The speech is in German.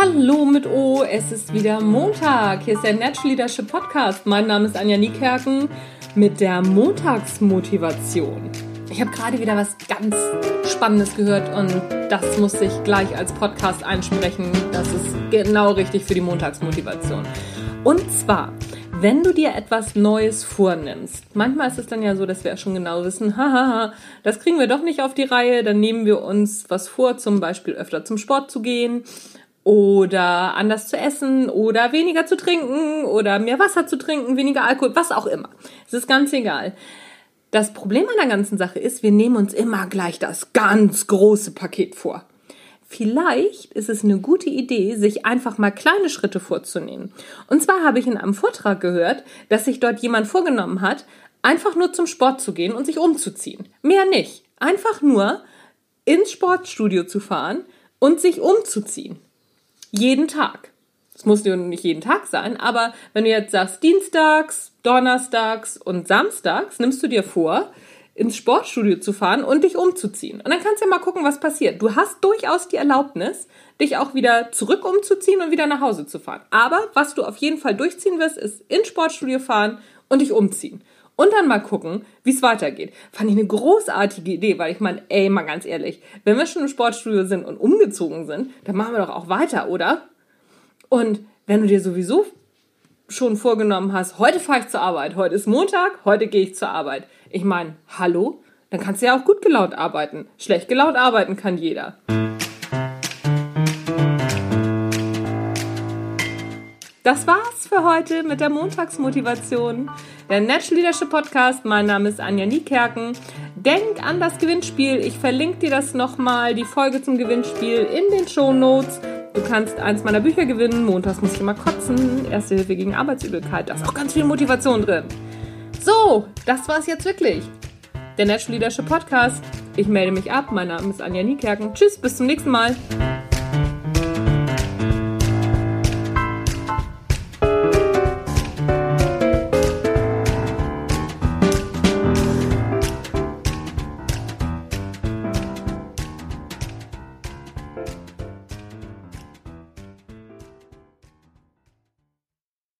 Hallo mit O, es ist wieder Montag. Hier ist der Natural Leadership Podcast. Mein Name ist Anja Niekerken mit der Montagsmotivation. Ich habe gerade wieder was ganz Spannendes gehört und das muss ich gleich als Podcast einsprechen. Das ist genau richtig für die Montagsmotivation. Und zwar, wenn du dir etwas Neues vornimmst, manchmal ist es dann ja so, dass wir schon genau wissen, hahaha, das kriegen wir doch nicht auf die Reihe, dann nehmen wir uns was vor, zum Beispiel öfter zum Sport zu gehen oder anders zu essen oder weniger zu trinken oder mehr Wasser zu trinken, weniger Alkohol, was auch immer. Es ist ganz egal. Das Problem an der ganzen Sache ist, wir nehmen uns immer gleich das ganz große Paket vor. Vielleicht ist es eine gute Idee, sich einfach mal kleine Schritte vorzunehmen. Und zwar habe ich in einem Vortrag gehört, dass sich dort jemand vorgenommen hat, einfach nur zum Sport zu gehen und sich umzuziehen. Mehr nicht. Einfach nur ins Sportstudio zu fahren und sich umzuziehen. Jeden Tag. Es muss ja nicht jeden Tag sein, aber wenn du jetzt sagst, dienstags, donnerstags und samstags, nimmst du dir vor, ins Sportstudio zu fahren und dich umzuziehen. Und dann kannst du ja mal gucken, was passiert. Du hast durchaus die Erlaubnis, dich auch wieder zurück umzuziehen und wieder nach Hause zu fahren. Aber was du auf jeden Fall durchziehen wirst, ist ins Sportstudio fahren und dich umziehen. Und dann mal gucken, wie es weitergeht. Fand ich eine großartige Idee, weil ich meine, ey, mal ganz ehrlich, wenn wir schon im Sportstudio sind und umgezogen sind, dann machen wir doch auch weiter, oder? Und wenn du dir sowieso schon vorgenommen hast, heute fahre ich zur Arbeit, heute ist Montag, heute gehe ich zur Arbeit. Ich meine, hallo? Dann kannst du ja auch gut gelaunt arbeiten. Schlecht gelaunt arbeiten kann jeder. Das war's für heute mit der Montagsmotivation. Der Natural Leadership Podcast. Mein Name ist Anja Niekerken. Denk an das Gewinnspiel. Ich verlinke dir das nochmal, die Folge zum Gewinnspiel in den Show Notes. Du kannst eins meiner Bücher gewinnen. Montags muss ich immer kotzen. Erste Hilfe gegen Arbeitsübelkeit. Da ist auch ganz viel Motivation drin. So, das war's jetzt wirklich. Der Natural Leadership Podcast. Ich melde mich ab. Mein Name ist Anja Niekerken. Tschüss, bis zum nächsten Mal.